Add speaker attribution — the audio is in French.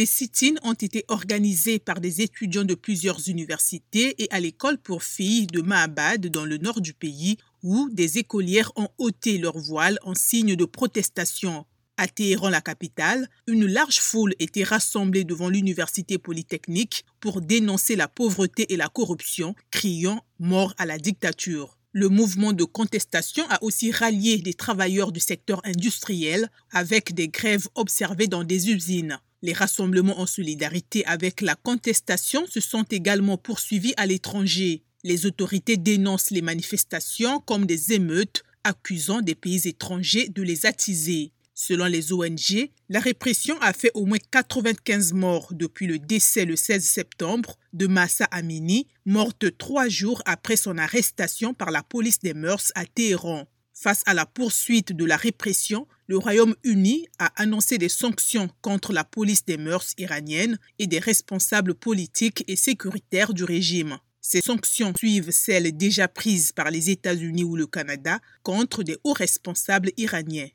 Speaker 1: Des sit-ins ont été organisés par des étudiants de plusieurs universités et à l'école pour filles de Mahabad dans le nord du pays où des écolières ont ôté leur voile en signe de protestation. À Téhéran, la capitale, une large foule était rassemblée devant l'université polytechnique pour dénoncer la pauvreté et la corruption, criant mort à la dictature. Le mouvement de contestation a aussi rallié des travailleurs du secteur industriel avec des grèves observées dans des usines. Les rassemblements en solidarité avec la contestation se sont également poursuivis à l'étranger. Les autorités dénoncent les manifestations comme des émeutes, accusant des pays étrangers de les attiser. Selon les ONG, la répression a fait au moins 95 morts depuis le décès le 16 septembre de Massa Amini, morte trois jours après son arrestation par la police des mœurs à Téhéran. Face à la poursuite de la répression, le Royaume-Uni a annoncé des sanctions contre la police des mœurs iranienne et des responsables politiques et sécuritaires du régime. Ces sanctions suivent celles déjà prises par les États-Unis ou le Canada contre des hauts responsables iraniens.